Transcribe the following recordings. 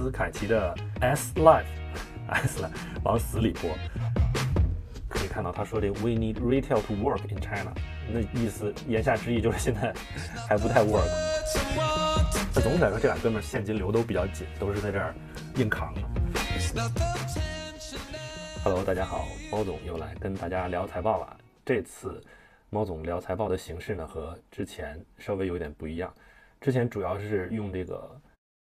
斯凯奇的 S Life，S Life 往死里播。可以看到他说这 We need retail to work in China，那意思言下之意就是现在还不太 work。那总体来说，这俩哥们现金流都比较紧，都是在这儿硬扛。Hello，大家好，猫总又来跟大家聊财报了。这次猫总聊财报的形式呢，和之前稍微有点不一样。之前主要是用这个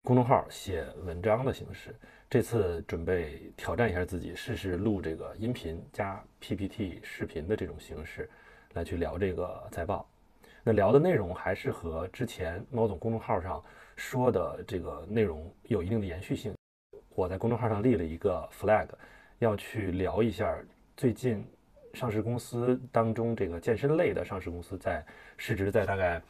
公众号写文章的形式，这次准备挑战一下自己，试试录这个音频加 PPT 视频的这种形式来去聊这个财报。那聊的内容还是和之前猫总公众号上说的这个内容有一定的延续性。我在公众号上立了一个 flag，要去聊一下最近上市公司当中这个健身类的上市公司在市值在大概。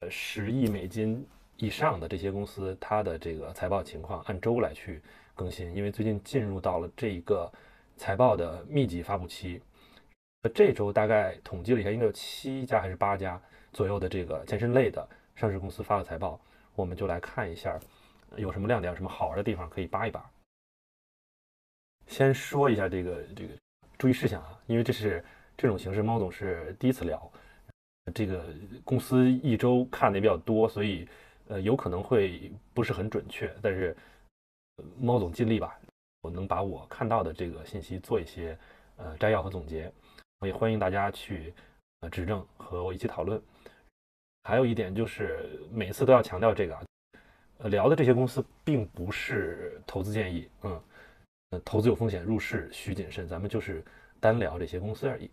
呃，十亿美金以上的这些公司，它的这个财报情况按周来去更新，因为最近进入到了这一个财报的密集发布期。这周大概统计了一下，应该有七家还是八家左右的这个健身类的上市公司发了财报，我们就来看一下有什么亮点，有什么好玩的地方可以扒一扒。先说一下这个这个注意事项啊，因为这是这种形式，猫总是第一次聊。这个公司一周看的也比较多，所以呃有可能会不是很准确，但是猫总尽力吧，我能把我看到的这个信息做一些呃摘要和总结，我也欢迎大家去呃指正和我一起讨论。还有一点就是每次都要强调这个，呃聊的这些公司并不是投资建议，嗯，呃投资有风险，入市需谨慎，咱们就是单聊这些公司而已。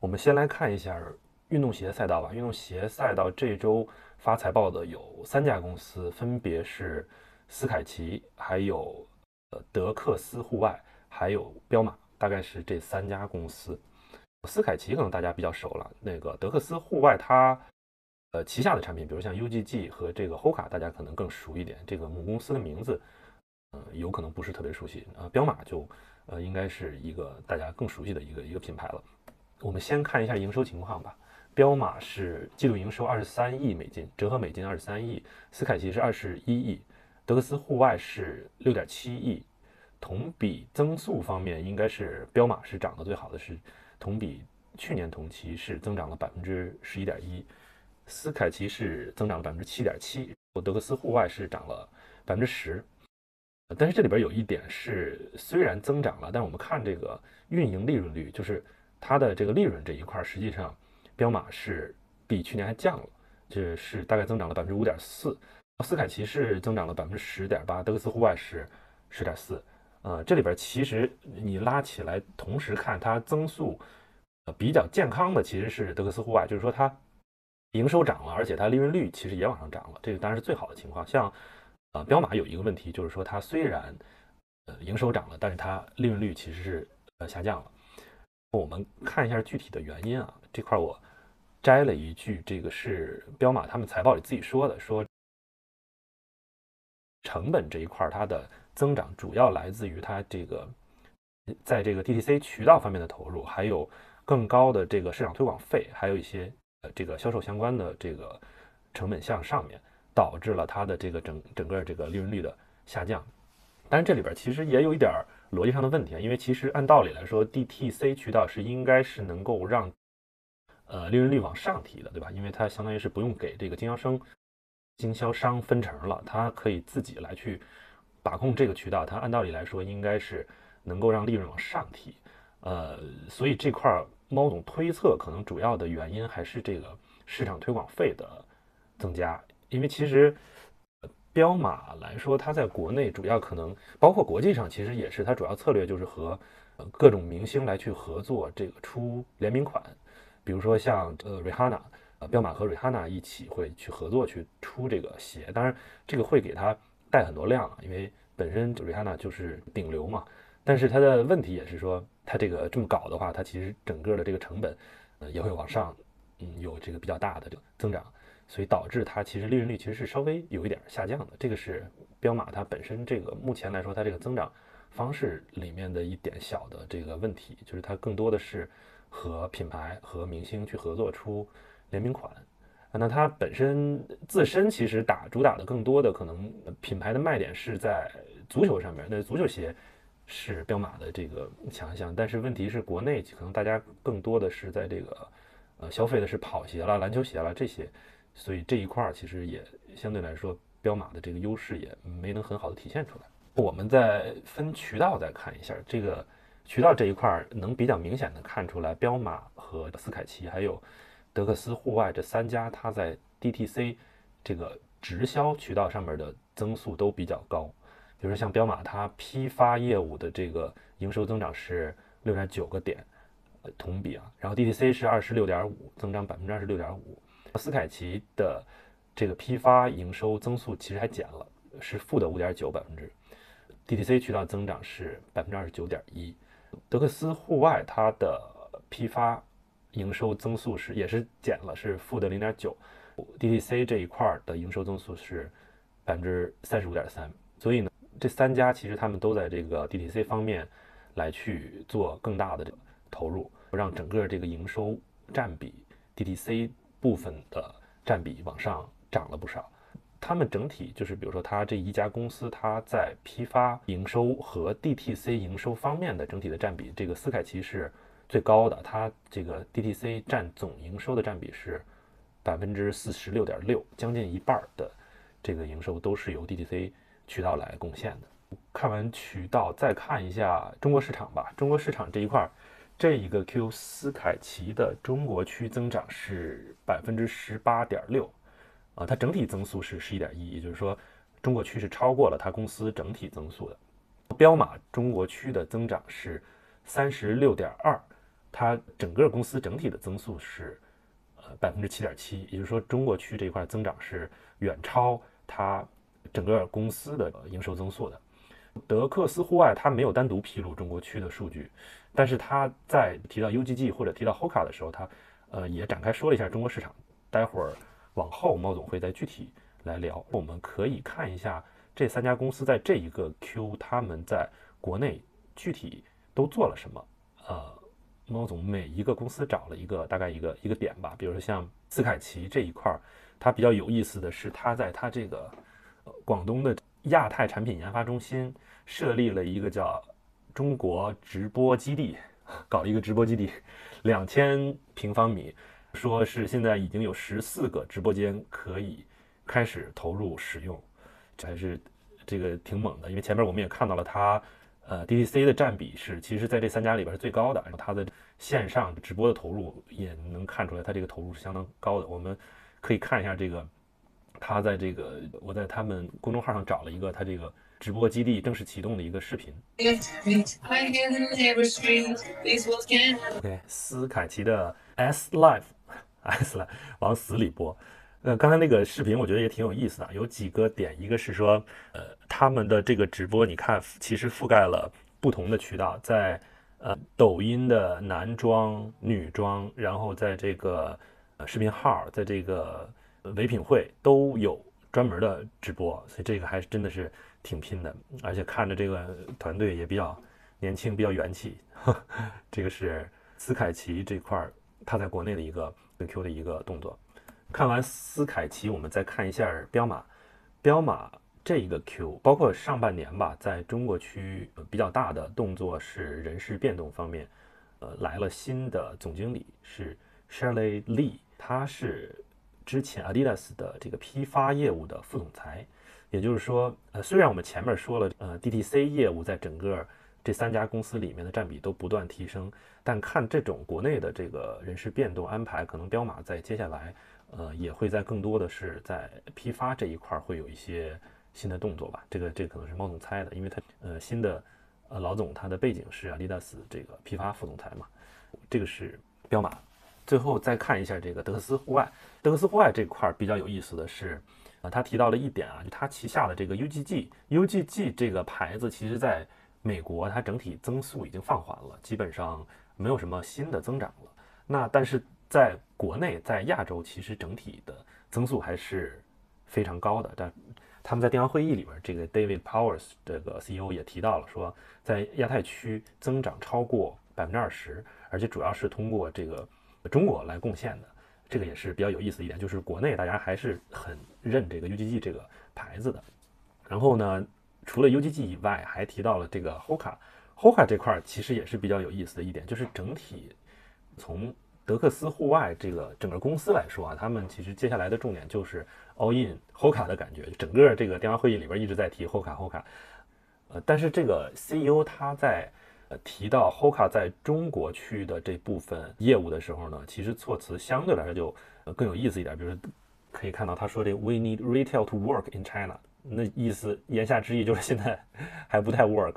我们先来看一下。运动鞋赛道吧，运动鞋赛道这周发财报的有三家公司，分别是斯凯奇、还有呃德克斯户外、还有彪马，大概是这三家公司。斯凯奇可能大家比较熟了，那个德克斯户外它呃旗下的产品，比如像 UGG 和这个 Hoka，大家可能更熟一点。这个母公司的名字，嗯，有可能不是特别熟悉。呃，彪马就呃应该是一个大家更熟悉的一个一个品牌了。我们先看一下营收情况吧。彪马是季度营收二十三亿美金，折合美金二十三亿；斯凯奇是二十一亿；德克斯户外是六点七亿。同比增速方面，应该是彪马是涨得最好的，是同比去年同期是增长了百分之十一点一，斯凯奇是增长了百分之七点七，德克斯户外是涨了百分之十。但是这里边有一点是，虽然增长了，但我们看这个运营利润率，就是它的这个利润这一块，实际上。彪马是比去年还降了，这是大概增长了百分之五点四。斯凯奇是增长了百分之十点八，德克斯户外是十点四。呃，这里边其实你拉起来同时看，它增速呃比较健康的其实是德克斯户外，就是说它营收涨了，而且它利润率其实也往上涨了，这个当然是最好的情况。像呃彪马有一个问题，就是说它虽然呃营收涨了，但是它利润率其实是呃下降了。我们看一下具体的原因啊，这块我。摘了一句，这个是彪马他们财报里自己说的，说成本这一块它的增长主要来自于它这个在这个 DTC 渠道方面的投入，还有更高的这个市场推广费，还有一些呃这个销售相关的这个成本项上面，导致了它的这个整整个这个利润率的下降。但是这里边其实也有一点逻辑上的问题啊，因为其实按道理来说，DTC 渠道是应该是能够让呃，利润率往上提的，对吧？因为它相当于是不用给这个经销商、经销商分成了，它可以自己来去把控这个渠道。它按道理来说，应该是能够让利润往上提。呃，所以这块猫总推测，可能主要的原因还是这个市场推广费的增加。因为其实彪马来说，它在国内主要可能包括国际上，其实也是它主要策略就是和各种明星来去合作，这个出联名款。比如说像呃瑞哈娜，呃彪马和瑞哈娜一起会去合作去出这个鞋，当然这个会给它带很多量啊，因为本身就瑞哈娜就是顶流嘛。但是它的问题也是说，它这个这么搞的话，它其实整个的这个成本呃也会往上，嗯有这个比较大的这个增长，所以导致它其实利润率其实是稍微有一点下降的。这个是彪马它本身这个目前来说它这个增长方式里面的一点小的这个问题，就是它更多的是。和品牌和明星去合作出联名款，那它本身自身其实打主打的更多的可能品牌的卖点是在足球上面，那足球鞋是彪马的这个强项，但是问题是国内可能大家更多的是在这个呃消费的是跑鞋啦、篮球鞋啦这些，所以这一块儿其实也相对来说彪马的这个优势也没能很好的体现出来。我们再分渠道再看一下这个渠道这一块儿，能比较明显的看出来彪马和斯凯奇还有。德克斯户外这三家，它在 DTC 这个直销渠道上面的增速都比较高。比如说像彪马，它批发业务的这个营收增长是六点九个点，同比啊。然后 DTC 是二十六点五，增长百分之二十六点五。斯凯奇的这个批发营收增速其实还减了，是负的五点九百分之。DTC 渠道增长是百分之二十九点一。德克斯户外它的批发。营收增速是也是减了，是负的零点九。DTC 这一块的营收增速是百分之三十五点三。所以呢，这三家其实他们都在这个 DTC 方面来去做更大的投入，让整个这个营收占比 DTC 部分的占比往上涨了不少。他们整体就是，比如说它这一家公司，它在批发营收和 DTC 营收方面的整体的占比，这个斯凯奇是。最高的，它这个 DTC 占总营收的占比是百分之四十六点六，将近一半的这个营收都是由 DTC 渠道来贡献的。看完渠道，再看一下中国市场吧。中国市场这一块，这一个 Q 斯凯奇的中国区增长是百分之十八点六，啊，它整体增速是十一点一，也就是说，中国区是超过了它公司整体增速的。彪马中国区的增长是三十六点二。它整个公司整体的增速是，呃百分之七点七，也就是说中国区这一块增长是远超它整个公司的营收增速的。德克斯户外它没有单独披露中国区的数据，但是它在提到 UGG 或者提到 Hoka 的时候，它呃也展开说了一下中国市场。待会儿往后猫总会再具体来聊。我们可以看一下这三家公司在这一个 Q 他们在国内具体都做了什么，呃。猫总每一个公司找了一个大概一个一个点吧，比如说像斯凯奇这一块儿，它比较有意思的是，它在它这个广东的亚太产品研发中心设立了一个叫中国直播基地，搞了一个直播基地，两千平方米，说是现在已经有十四个直播间可以开始投入使用，这还是这个挺猛的，因为前面我们也看到了它。呃，DTC 的占比是，其实在这三家里边是最高的。然后它的线上直播的投入也能看出来，它这个投入是相当高的。我们可以看一下这个，它在这个我在他们公众号上找了一个它这个直播基地正式启动的一个视频。OK，斯凯奇的 S 死了往死里播。呃，刚才那个视频我觉得也挺有意思的，有几个点，一个是说，呃，他们的这个直播，你看，其实覆盖了不同的渠道，在呃抖音的男装、女装，然后在这个呃视频号，在这个唯品会都有专门的直播，所以这个还是真的是挺拼的，而且看着这个团队也比较年轻，比较元气。呵 这个是斯凯奇这块儿他在国内的一个 Q 的一个动作。看完斯凯奇，我们再看一下彪马。彪马这一个 Q，包括上半年吧，在中国区比较大的动作是人事变动方面，呃，来了新的总经理是 Shirley Lee，他是之前 Adidas 的这个批发业务的副总裁。也就是说，呃，虽然我们前面说了，呃，DTC 业务在整个这三家公司里面的占比都不断提升，但看这种国内的这个人事变动安排，可能彪马在接下来。呃，也会在更多的是在批发这一块会有一些新的动作吧。这个这可能是猫总猜的，因为他呃新的呃老总他的背景是阿迪达斯这个批发副总裁嘛。这个是彪马。最后再看一下这个德克斯户外，德克斯户外这块比较有意思的是，啊，他提到了一点啊，就他旗下的这个 UGG，UGG 这个牌子其实在美国它整体增速已经放缓了，基本上没有什么新的增长了。那但是。在国内，在亚洲，其实整体的增速还是非常高的。但他们在电话会议里边，这个 David Powers 这个 CEO 也提到了，说在亚太区增长超过百分之二十，而且主要是通过这个中国来贡献的。这个也是比较有意思一点，就是国内大家还是很认这个 UGG 这个牌子的。然后呢，除了 UGG 以外，还提到了这个 Hoka。Hoka 这块其实也是比较有意思的一点，就是整体从德克斯户外这个整个公司来说啊，他们其实接下来的重点就是 all in Hoka 的感觉。整个这个电话会议里边一直在提 Hoka Hoka。呃，但是这个 CEO 他在呃提到 Hoka 在中国区的这部分业务的时候呢，其实措辞相对来说就呃更有意思一点。比如可以看到他说这 We need retail to work in China，那意思言下之意就是现在 还不太 work。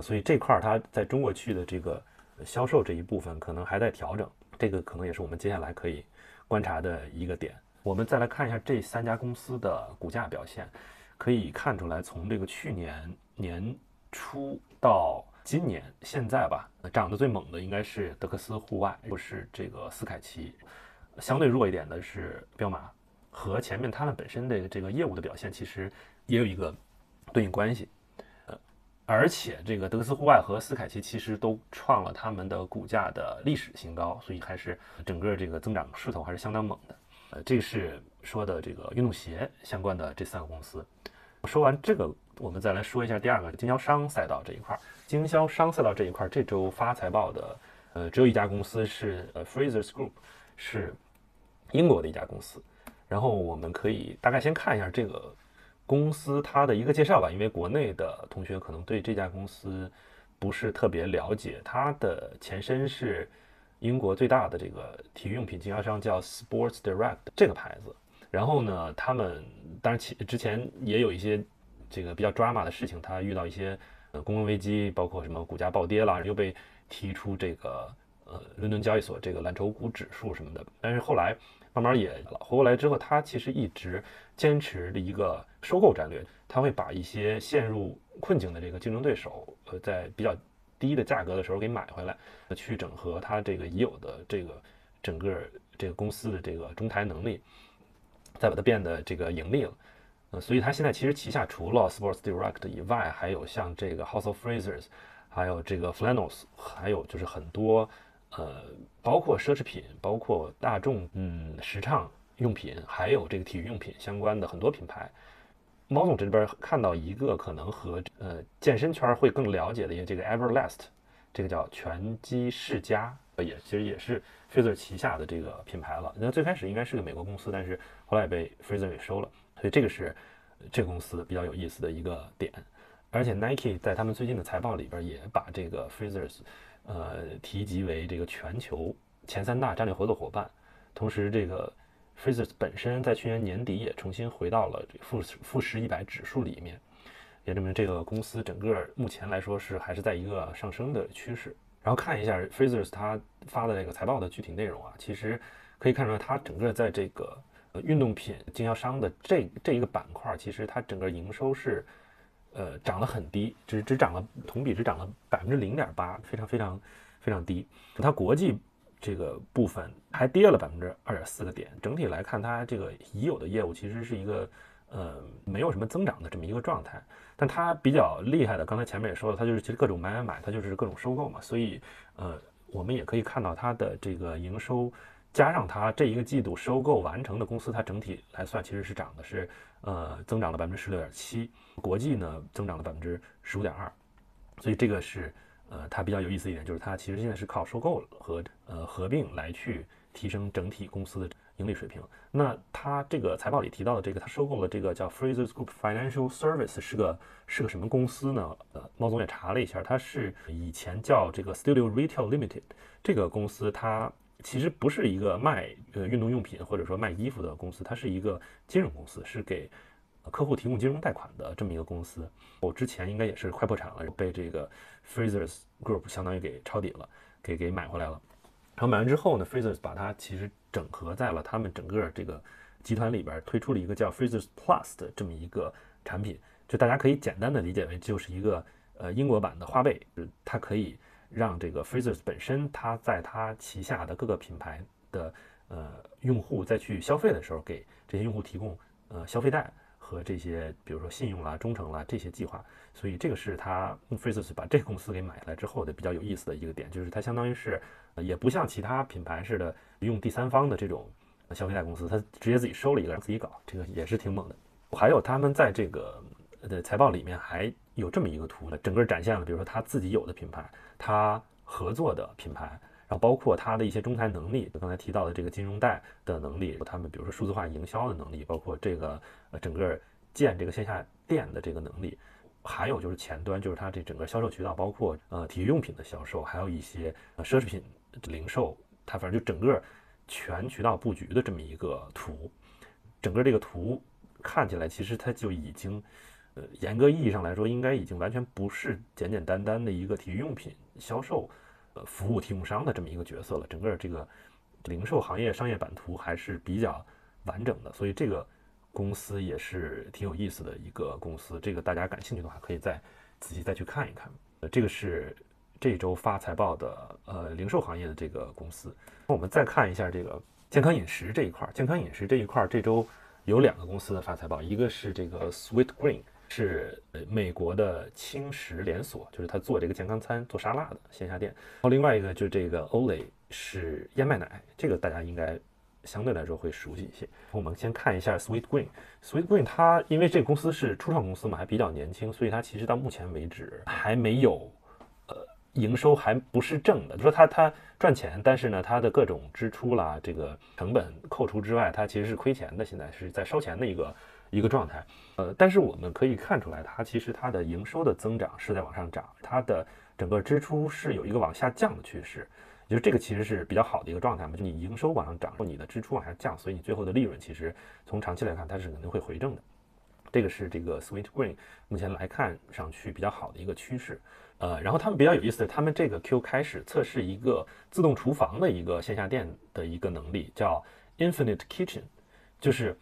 所以这块儿它在中国区的这个销售这一部分可能还在调整，这个可能也是我们接下来可以观察的一个点。我们再来看一下这三家公司的股价表现，可以看出来，从这个去年年初到今年现在吧，涨得最猛的应该是德克斯户外，或是这个斯凯奇，相对弱一点的是彪马，和前面他们本身的这个业务的表现其实也有一个对应关系。呃而且这个德克斯户外和斯凯奇其实都创了他们的股价的历史新高，所以还是整个这个增长势头还是相当猛的。呃，这是说的这个运动鞋相关的这三个公司。说完这个，我们再来说一下第二个经销商赛道这一块。经销商赛道这一块，这周发财报的，呃，只有一家公司是呃 Frasers Group，是英国的一家公司。然后我们可以大概先看一下这个。公司它的一个介绍吧，因为国内的同学可能对这家公司不是特别了解。它的前身是英国最大的这个体育用品经销商，叫 Sports Direct 这个牌子。然后呢，他们当然其之前也有一些这个比较 drama 的事情，它遇到一些呃公共危机，包括什么股价暴跌啦，又被提出这个呃伦敦交易所这个蓝筹股指数什么的。但是后来。慢慢也活过来之后，他其实一直坚持的一个收购战略，他会把一些陷入困境的这个竞争对手，呃，在比较低的价格的时候给买回来，去整合他这个已有的这个整个这个公司的这个中台能力，再把它变得这个盈利了。呃，所以他现在其实旗下除了 Sports Direct 以外，还有像这个 House of Frasers，还有这个 Flannels，还有就是很多。呃，包括奢侈品，包括大众，嗯，时尚用品，还有这个体育用品相关的很多品牌。猫总这边看到一个可能和呃健身圈会更了解的一个这个 Everlast，这个叫拳击世家，也其实也是 Freezer 旗下的这个品牌了。那最开始应该是个美国公司，但是后来也被 Freezer 给收了。所以这个是这个公司比较有意思的一个点。而且 Nike 在他们最近的财报里边也把这个 Freezers。呃，提及为这个全球前三大战略合作伙伴，同时这个 Fraser 本身在去年年底也重新回到了富富时一百指数里面，也证明这个公司整个目前来说是还是在一个上升的趋势。然后看一下 Fraser 他发的这个财报的具体内容啊，其实可以看出来，它整个在这个运动品经销商的这这一个板块，其实它整个营收是。呃，涨得很低，只只涨了同比只涨了百分之零点八，非常非常非常低。它国际这个部分还跌了百分之二点四个点。整体来看，它这个已有的业务其实是一个呃没有什么增长的这么一个状态。但它比较厉害的，刚才前面也说了，它就是其实各种买买买，它就是各种收购嘛。所以呃，我们也可以看到它的这个营收。加上它这一个季度收购完成的公司，它整体来算其实是涨的，是呃增长了百分之十六点七，国际呢增长了百分之十五点二，所以这个是呃它比较有意思一点，就是它其实现在是靠收购和呃合并来去提升整体公司的盈利水平。那它这个财报里提到的这个，它收购了这个叫 Fraser Group Financial Service 是个是个什么公司呢？呃，猫总也查了一下，它是以前叫这个 Studio Retail Limited 这个公司，它。其实不是一个卖呃运动用品或者说卖衣服的公司，它是一个金融公司，是给客户提供金融贷款的这么一个公司。我之前应该也是快破产了，被这个 Frasers Group 相当于给抄底了，给给买回来了。然后买完之后呢，Frasers 把它其实整合在了他们整个这个集团里边，推出了一个叫 Frasers Plus 的这么一个产品。就大家可以简单的理解为就是一个呃英国版的花呗，它可以。让这个 Frasers 本身，它在它旗下的各个品牌的呃用户再去消费的时候，给这些用户提供呃消费贷和这些比如说信用啦、忠诚啦这些计划。所以这个是它 Frasers 把这个公司给买来之后的比较有意思的一个点，就是它相当于是呃也不像其他品牌似的用第三方的这种消费贷公司，他直接自己收了一个自己搞，这个也是挺猛的。还有他们在这个的财报里面还有这么一个图呢，整个展现了，比如说他自己有的品牌，他合作的品牌，然后包括他的一些中台能力，刚才提到的这个金融贷的能力，他们比如说数字化营销的能力，包括这个呃整个建这个线下店的这个能力，还有就是前端，就是它这整个销售渠道，包括呃体育用品的销售，还有一些呃奢侈品零售，它反正就整个全渠道布局的这么一个图，整个这个图。看起来其实它就已经，呃，严格意义上来说，应该已经完全不是简简单单的一个体育用品销售，呃，服务提供商的这么一个角色了。整个这个零售行业商业版图还是比较完整的，所以这个公司也是挺有意思的一个公司。这个大家感兴趣的话，可以再仔细再去看一看。呃，这个是这周发财报的，呃，零售行业的这个公司。那我们再看一下这个健康饮食这一块，健康饮食这一块这周。有两个公司的发财报，一个是这个 Sweet Green，是呃美国的轻食连锁，就是他做这个健康餐、做沙拉的线下店。然后另外一个就是这个 Olay，是燕麦奶，这个大家应该相对来说会熟悉一些。我们先看一下 Sweet Green，Sweet Green 它因为这个公司是初创公司嘛，还比较年轻，所以它其实到目前为止还没有。营收还不是正的，就说它它赚钱，但是呢，它的各种支出啦，这个成本扣除之外，它其实是亏钱的，现在是在烧钱的一个一个状态。呃，但是我们可以看出来，它其实它的营收的增长是在往上涨，它的整个支出是有一个往下降的趋势，也就这个其实是比较好的一个状态嘛，就你营收往上涨，你的支出往下降，所以你最后的利润其实从长期来看，它是肯定会回正的。这个是这个 Sweet Green 目前来看上去比较好的一个趋势。呃，然后他们比较有意思的，他们这个 Q 开始测试一个自动厨房的一个线下店的一个能力，叫 Infinite Kitchen，就是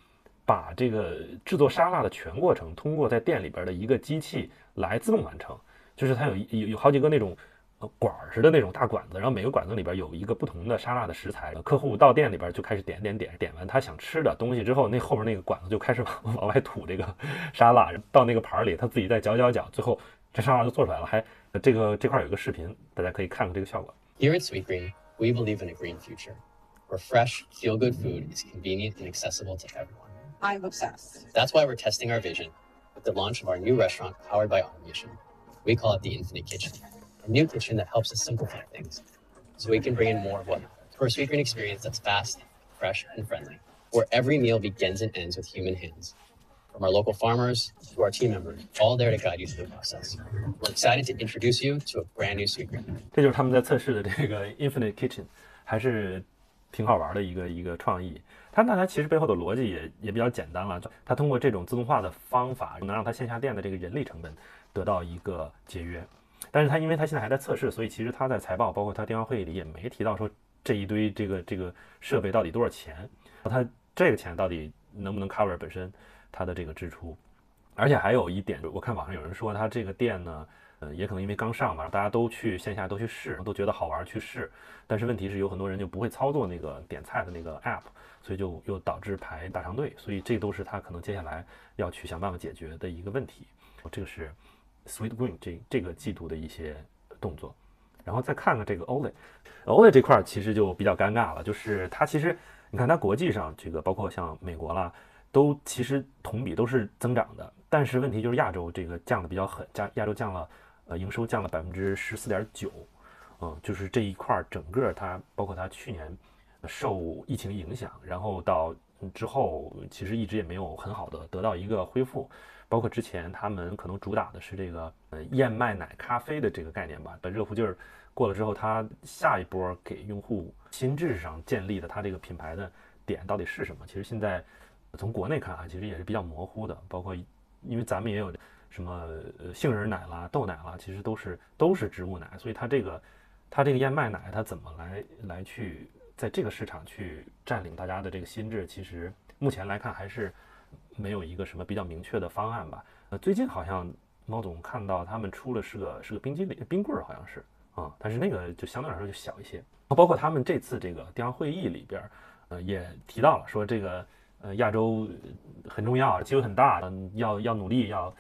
把这个制作沙拉的全过程通过在店里边的一个机器来自动完成。就是它有有有好几个那种呃管儿似的那种大管子，然后每个管子里边有一个不同的沙拉的食材。客户到店里边就开始点点点，点完他想吃的东西之后，那后边那个管子就开始往 往外吐这个 沙拉，到那个盘里，他自己再搅搅搅，最后这沙拉就做出来了，还。这个这块有一个视频，大家可以看看这个效果。Here at Sweet Green, we believe in a green future, where fresh, feel-good food is convenient and accessible to everyone. I'm obsessed. That's why we're testing our vision with the launch of our new restaurant powered by automation. We call it the Infinite Kitchen, a new kitchen that helps us simplify things, so we can bring in more of what for a Sweet Green experience that's fast, fresh, and friendly, where every meal begins and ends with human hands from our local farmers to our team members, all there to guide you through the process. We're excited to introduce you to a brand new sweet green. 这就是他们在测试的这个 Infinite Kitchen，还是挺好玩的一个一个创意。 它那它其实背后的逻辑也也比较简单了，它通过这种自动化的方法，能让它线下店的这个人力成本得到一个节约。但是它因为它现在还在测试，所以其实它在财报包括它电话会议里也没提到说这一堆这个这个设备到底多少钱，它这个钱到底能不能 cover 本身。它的这个支出，而且还有一点，我看网上有人说，它这个店呢，嗯，也可能因为刚上嘛，大家都去线下都去试，都觉得好玩去试。但是问题是，有很多人就不会操作那个点菜的那个 app，所以就又导致排大长队。所以这都是他可能接下来要去想办法解决的一个问题。这个是 Sweet Green 这这个季度的一些动作。然后再看看这个 Olay，Olay 这块其实就比较尴尬了，就是它其实你看它国际上这个包括像美国啦。都其实同比都是增长的，但是问题就是亚洲这个降的比较狠，加亚洲降了，呃，营收降了百分之十四点九，嗯，就是这一块儿整个它包括它去年受疫情影响，然后到之后其实一直也没有很好的得到一个恢复，包括之前他们可能主打的是这个呃燕麦奶咖啡的这个概念吧，把热乎劲儿过了之后，它下一波给用户心智上建立的它这个品牌的点到底是什么？其实现在。从国内看啊，其实也是比较模糊的，包括因为咱们也有什么呃杏仁奶啦、豆奶啦，其实都是都是植物奶，所以它这个它这个燕麦奶它怎么来来去在这个市场去占领大家的这个心智，其实目前来看还是没有一个什么比较明确的方案吧。呃，最近好像猫总看到他们出了是个是个冰激凌冰棍儿，好像是啊，但是那个就相对来说就小一些。包括他们这次这个电话会议里边，呃，也提到了说这个。呃，亚洲很重要，机会很大，要要努力，要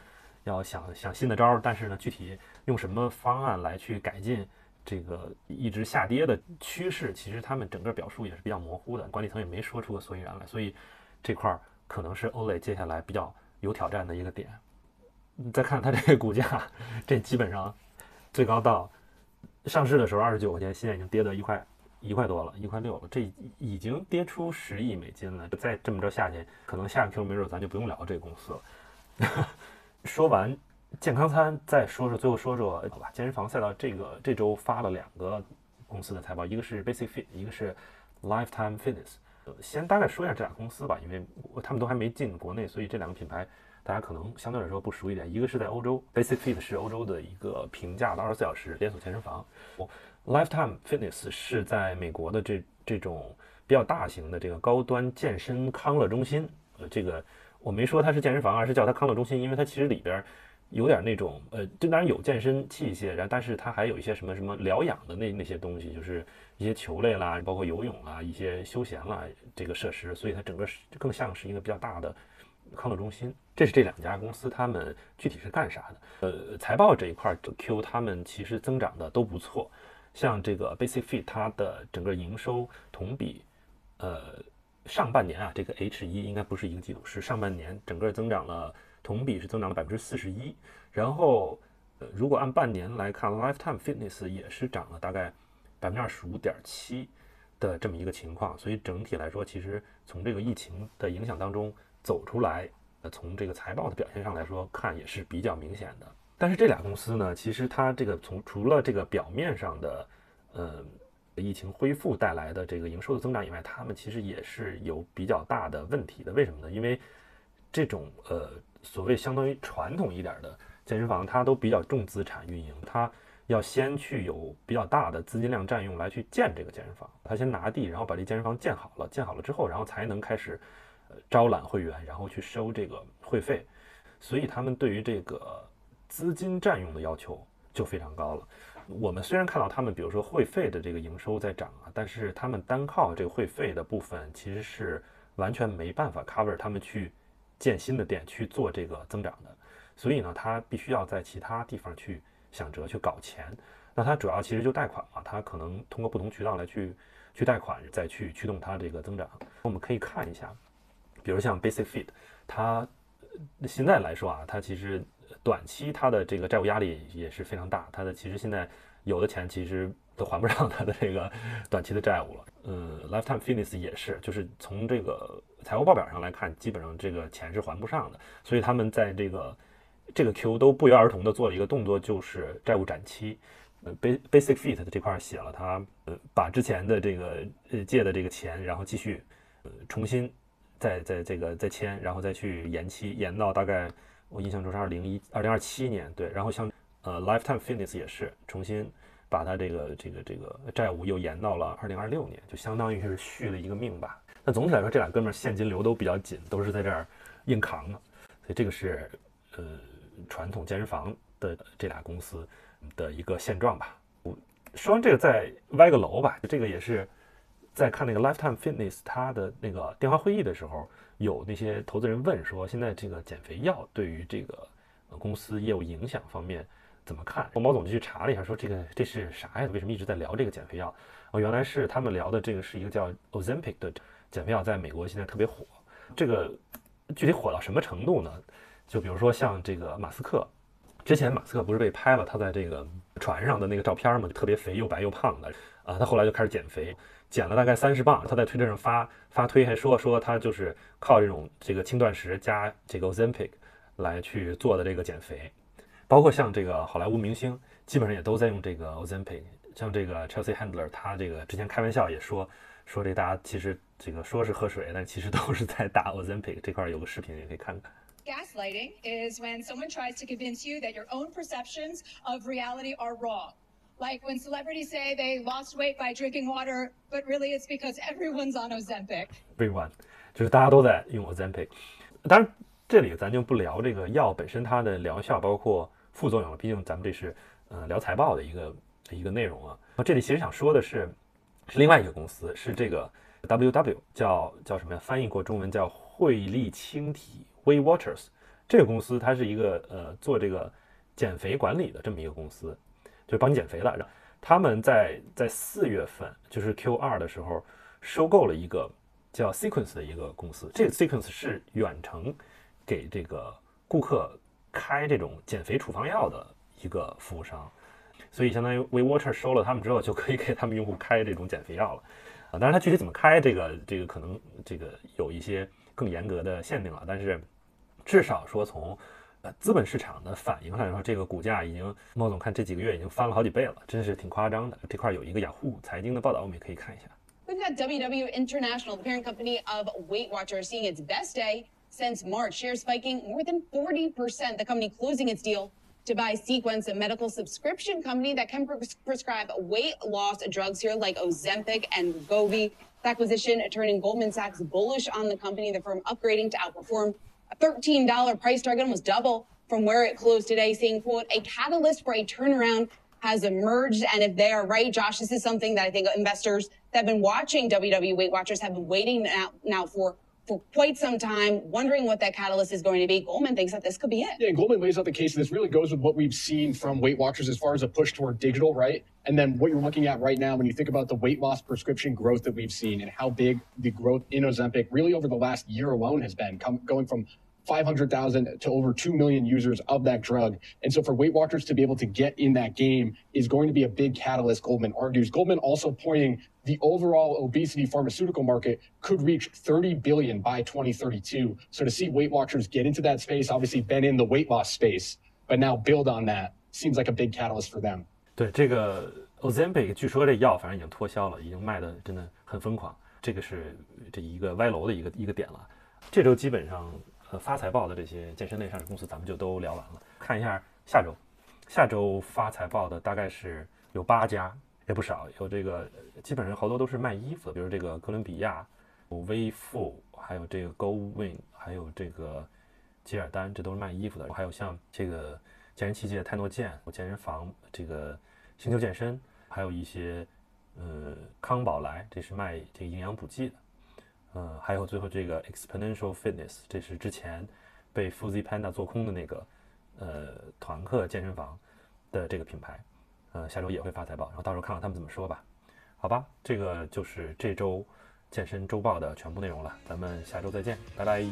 要想想新的招儿，但是呢，具体用什么方案来去改进这个一直下跌的趋势，其实他们整个表述也是比较模糊的，管理层也没说出个所以然来，所以这块儿可能是 Olay 接下来比较有挑战的一个点。你再看它这个股价，这基本上最高到上市的时候二十九块钱，现在已经跌到一块一块多了，一块六了，这已经跌出十亿美金了。再这么着下去，可能下个 Q 没准咱就不用聊这个公司了。说完。健康餐，再说说，最后说说，好吧，健身房赛道这个这周发了两个公司的财报，一个是 Basic Fit，一个是 Lifetime Fitness。呃，先大概说一下这俩公司吧，因为他们都还没进国内，所以这两个品牌大家可能相对来说不熟一点。一个是在欧洲，Basic Fit 是欧洲的一个平价的二十四小时连锁健身房，Lifetime Fitness 是在美国的这这种比较大型的这个高端健身康乐中心。呃，这个我没说它是健身房，而是叫它康乐中心，因为它其实里边。有点那种，呃，这当然有健身器械，然后但是它还有一些什么什么疗养的那那些东西，就是一些球类啦，包括游泳啊，一些休闲啦这个设施，所以它整个更像是一个比较大的康乐中心。这是这两家公司他们具体是干啥的？呃，财报这一块，Q 他们其实增长的都不错，像这个 Basic Fit 它的整个营收同比，呃，上半年啊，这个 H 一应该不是一个季度，是上半年整个增长了。同比是增长了百分之四十一，然后，呃，如果按半年来看，Lifetime Fitness 也是涨了大概百分之二十五点七的这么一个情况，所以整体来说，其实从这个疫情的影响当中走出来，呃，从这个财报的表现上来说看也是比较明显的。但是这俩公司呢，其实它这个从除了这个表面上的，呃，疫情恢复带来的这个营收的增长以外，他们其实也是有比较大的问题的。为什么呢？因为这种呃。所谓相当于传统一点的健身房，它都比较重资产运营，它要先去有比较大的资金量占用来去建这个健身房，它先拿地，然后把这健身房建好了，建好了之后，然后才能开始呃招揽会员，然后去收这个会费，所以他们对于这个资金占用的要求就非常高了。我们虽然看到他们比如说会费的这个营收在涨啊，但是他们单靠这个会费的部分其实是完全没办法 cover 他们去。建新的店去做这个增长的，所以呢，他必须要在其他地方去想辙去搞钱。那他主要其实就贷款嘛，他可能通过不同渠道来去去贷款，再去驱动它这个增长。我们可以看一下，比如像 Basic Fit，它现在来说啊，它其实短期它的这个债务压力也是非常大，它的其实现在有的钱其实都还不上它的这个短期的债务了。嗯，Lifetime Fitness 也是，就是从这个。财务报表上来看，基本上这个钱是还不上的，所以他们在这个这个 Q 都不约而同的做了一个动作，就是债务展期。呃，Basic Fit 的这块写了，他呃把之前的这个呃借的这个钱，然后继续呃重新再再这个再签，然后再去延期，延到大概我印象中是二零一二零二七年。对，然后像呃 Lifetime Fitness 也是重新把它这个这个这个债务又延到了二零二六年，就相当于是续了一个命吧。那总体来说，这俩哥们儿现金流都比较紧，都是在这儿硬扛的，所以这个是呃传统健身房的这俩公司的一个现状吧。我说完这个，再歪个楼吧。这个也是在看那个 Lifetime Fitness 它的那个电话会议的时候，有那些投资人问说，现在这个减肥药对于这个公司业务影响方面怎么看？我毛总就去查了一下，说这个这是啥呀？为什么一直在聊这个减肥药？哦，原来是他们聊的这个是一个叫 Ozempic 的。减肥药在美国现在特别火，这个具体火到什么程度呢？就比如说像这个马斯克，之前马斯克不是被拍了他在这个船上的那个照片嘛，就？特别肥又白又胖的啊，他后来就开始减肥，减了大概三十磅。他在推特上发发推还说说他就是靠这种这个轻断食加这个 Ozempic 来去做的这个减肥。包括像这个好莱坞明星，基本上也都在用这个 Ozempic。像这个 Chelsea Handler，他这个之前开玩笑也说说这大家其实。这个说是喝水，但其实都是在打 Ozempic。这块有个视频也可以看看。Gaslighting is when someone tries to convince you that your own perceptions of reality are wrong. Like when celebrities say they lost weight by drinking water, but really it's because everyone's on Ozempic. Everyone，就是大家都在用 Ozempic。当然，这里咱就不聊这个药本身它的疗效，包括副作用了。毕竟咱们这是呃聊财报的一个一个内容啊。这里其实想说的是，是另外一个公司，是这个。W W 叫叫什么呀？翻译过中文叫汇利轻体 Weight Watchers。这个公司它是一个呃做这个减肥管理的这么一个公司，就帮你减肥的。他们在在四月份，就是 Q 二的时候，收购了一个叫 Sequence 的一个公司。这个 Sequence 是远程给这个顾客开这种减肥处方药的一个服务商，所以相当于 WeWater 收了他们之后，就可以给他们用户开这种减肥药了。啊，当然它具体怎么开，这个这个可能这个有一些更严格的限定了，但是至少说从 呃资本市场的反应上来说，这个股价已经，猫总看这几个月已经翻了好几倍了，真是挺夸张的。这块有一个雅虎财经的报道，我们也可以看一下。 We've got WW International, the parent company of Weight Watchers, seeing its best day since March. Shares spiking more than 40%. The company closing its deal to buy Sequence, a medical subscription company that can pres- prescribe weight loss drugs here like Ozempic and Wegovy. The acquisition turning Goldman Sachs bullish on the company, the firm upgrading to outperform a $13 price target, almost double from where it closed today, saying, quote, a catalyst for a turnaround has emerged. And if they are right, Josh, this is something that I think investors that have been watching WWE Weight Watchers have been waiting now for for quite some time, wondering what that catalyst is going to be. Goldman thinks that this could be it. Yeah, and Goldman lays out the case. This really goes with what we've seen from Weight Watchers as far as a push toward digital, right? And then what you're looking at right now when you think about the weight loss prescription growth that we've seen and how big the growth in Ozempic really over the last year alone has been, come, going from 500,000 to over 2 million users of that drug. And so for Weight Watchers to be able to get in that game is going to be a big catalyst, Goldman argues. Goldman also pointing the overall obesity pharmaceutical market could reach 30 billion by 2032. So to see Weight Watchers get into that space, obviously been in the weight loss space, but now build on that seems like a big catalyst for them. 对这个 Ozempic，据说这药反正已经脱销了，已经卖的真的很疯狂。这个是这一个歪楼的一个一个点了。这周基本上 呃发财报的这些健身类上市公司，咱们就都聊完了。看一下下周，下周发财报的大概是有八家，也不少。有这个基本上好多都是卖衣服的，比如这个哥伦比亚、微富，还有这个 GoWin，还有这个吉尔丹，这都是卖衣服的。还有像这个健身器械泰诺健、健身房，这个星球健身，还有一些呃康宝莱，这是卖这个营养补剂的。嗯还有最后这个 exponential fitness 这是之前被 fuzzy panda 做空的那个呃团课健身房的这个品牌呃下周也会发财报然后到时候看看他们怎么说吧。好吧这个就是这周健身周报的全部内容了咱们下周再见拜拜。